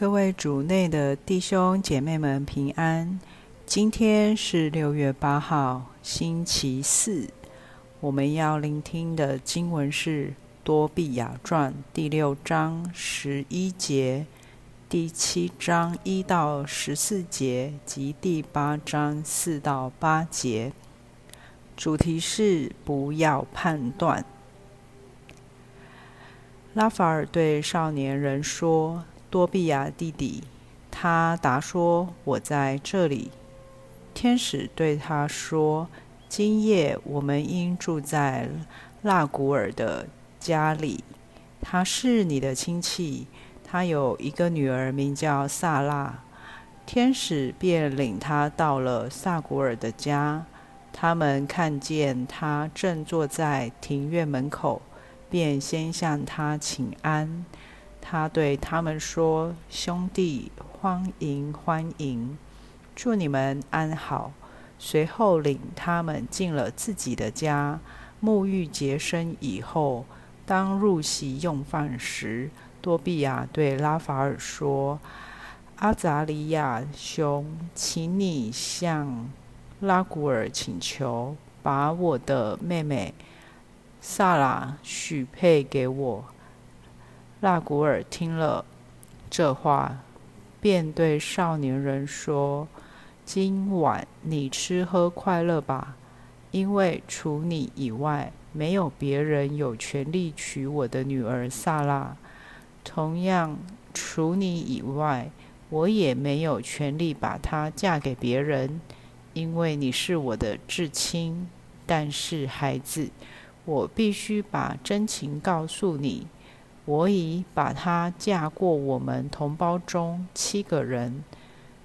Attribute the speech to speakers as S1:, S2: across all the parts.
S1: 各位主内的弟兄姐妹们平安。今天是六月八号，星期四。我们要聆听的经文是《多俾亚传》第六章十一节、第七章一到十四节及第八章四到八节。主题是不要判断。拉法尔对少年人说。多比亚弟弟，他答说：“我在这里。”天使对他说：“今夜我们应住在拉古尔的家里。他是你的亲戚，他有一个女儿名叫萨拉。”天使便领他到了萨古尔的家。他们看见他正坐在庭院门口，便先向他请安。他对他们说：“兄弟，欢迎欢迎，祝你们安好。”随后领他们进了自己的家，沐浴洁身以后，当入席用饭时，多比亚对拉法尔说：“阿扎利亚兄，请你向拉古尔请求，把我的妹妹萨拉许配给我。”拉古尔听了这话，便对少年人说：“今晚你吃喝快乐吧，因为除你以外，没有别人有权利娶我的女儿萨拉。同样，除你以外，我也没有权利把她嫁给别人，因为你是我的至亲。但是，孩子，我必须把真情告诉你。”我已把她嫁过我们同胞中七个人，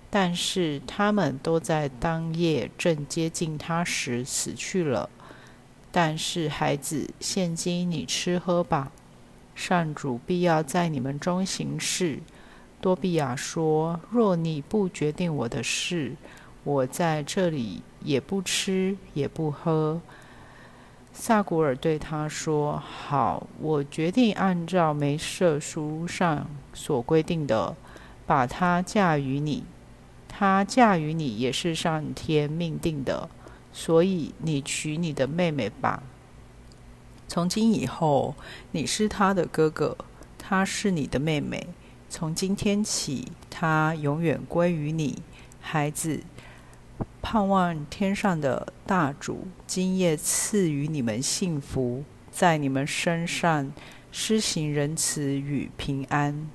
S1: 但是他们都在当夜正接近她时死去了。但是孩子，现今你吃喝吧，上主必要在你们中行事。多比亚说：“若你不决定我的事，我在这里也不吃也不喝。”萨古尔对他说：“好，我决定按照媒妁书上所规定的，把她嫁与你。她嫁与你也是上天命定的，所以你娶你的妹妹吧。从今以后，你是她的哥哥，她是你的妹妹。从今天起，她永远归于你，孩子。”盼望天上的大主今夜赐予你们幸福，在你们身上施行仁慈与平安。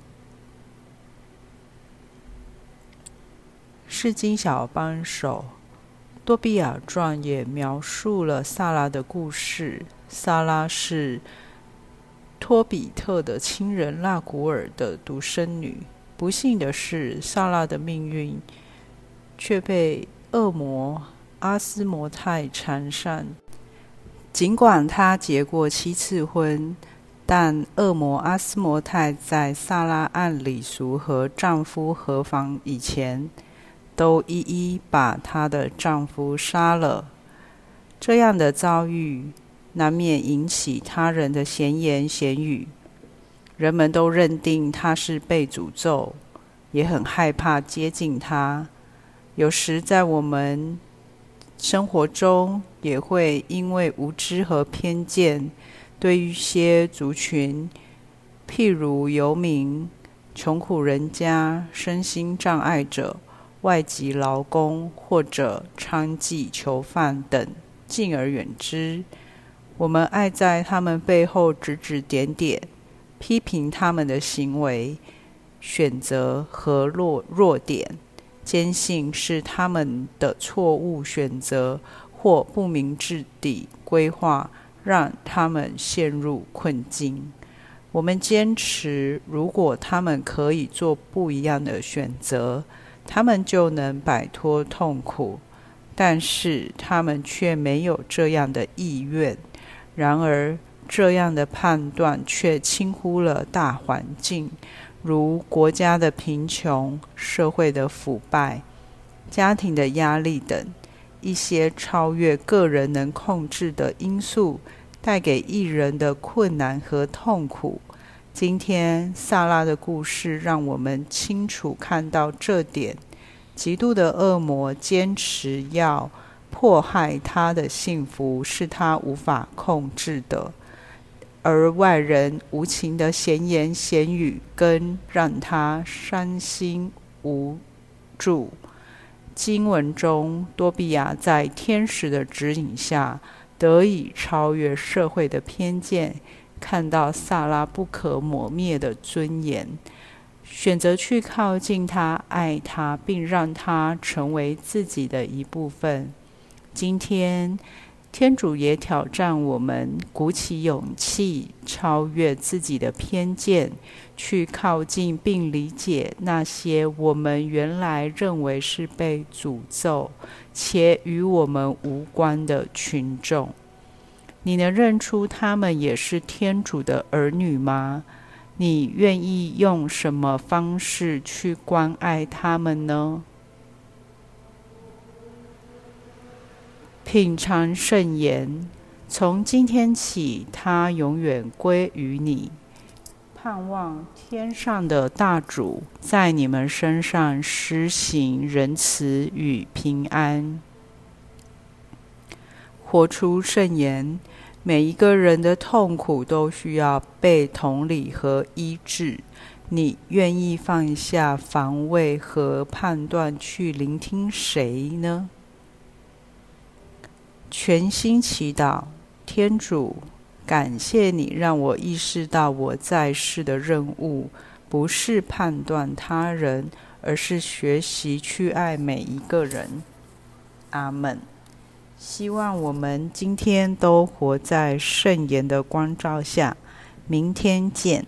S1: 圣经小帮手，多比亚传也描述了萨拉的故事。萨拉是托比特的亲人拉古尔的独生女。不幸的是，萨拉的命运却被恶魔阿斯摩泰缠上，尽管他结过七次婚，但恶魔阿斯摩泰在萨拉按礼俗和丈夫合房以前，都一一把她的丈夫杀了。这样的遭遇难免引起他人的闲言闲语，人们都认定她是被诅咒，也很害怕接近她。有时在我们生活中，也会因为无知和偏见，对一些族群，譬如游民、穷苦人家、身心障碍者、外籍劳工或者娼妓囚犯等，敬而远之。我们爱在他们背后指指点点，批评他们的行为、选择和弱弱点。坚信是他们的错误选择或不明智的规划，让他们陷入困境。我们坚持，如果他们可以做不一样的选择，他们就能摆脱痛苦。但是他们却没有这样的意愿。然而，这样的判断却轻忽了大环境。如国家的贫穷、社会的腐败、家庭的压力等一些超越个人能控制的因素，带给艺人的困难和痛苦，今天萨拉的故事让我们清楚看到这点：极度的恶魔坚持要迫害他的幸福，是他无法控制的；而外人无情的闲言闲语，更让他伤心无助。经文中，多比亚在天使的指引下，得以超越社会的偏见。看到萨拉不可磨灭的尊严，选择去靠近他、爱他，并让他成为自己的一部分。今天，天主也挑战我们，鼓起勇气，超越自己的偏见，去靠近并理解那些我们原来认为是被诅咒且与我们无关的群众。你能认出他们也是天主的儿女吗？你愿意用什么方式去关爱他们呢？品尝圣言，从今天起，它永远归于你。盼望天上的大主在你们身上施行仁慈与平安。活出圣言。每一个人的痛苦都需要被同理和医治。你愿意放下防卫和判断，去聆听谁呢？全心祈祷，天主，感谢你让我意识到我在世的任务不是判断他人，而是学习去爱每一个人。阿门。希望我们今天都活在圣言的光照下。明天见。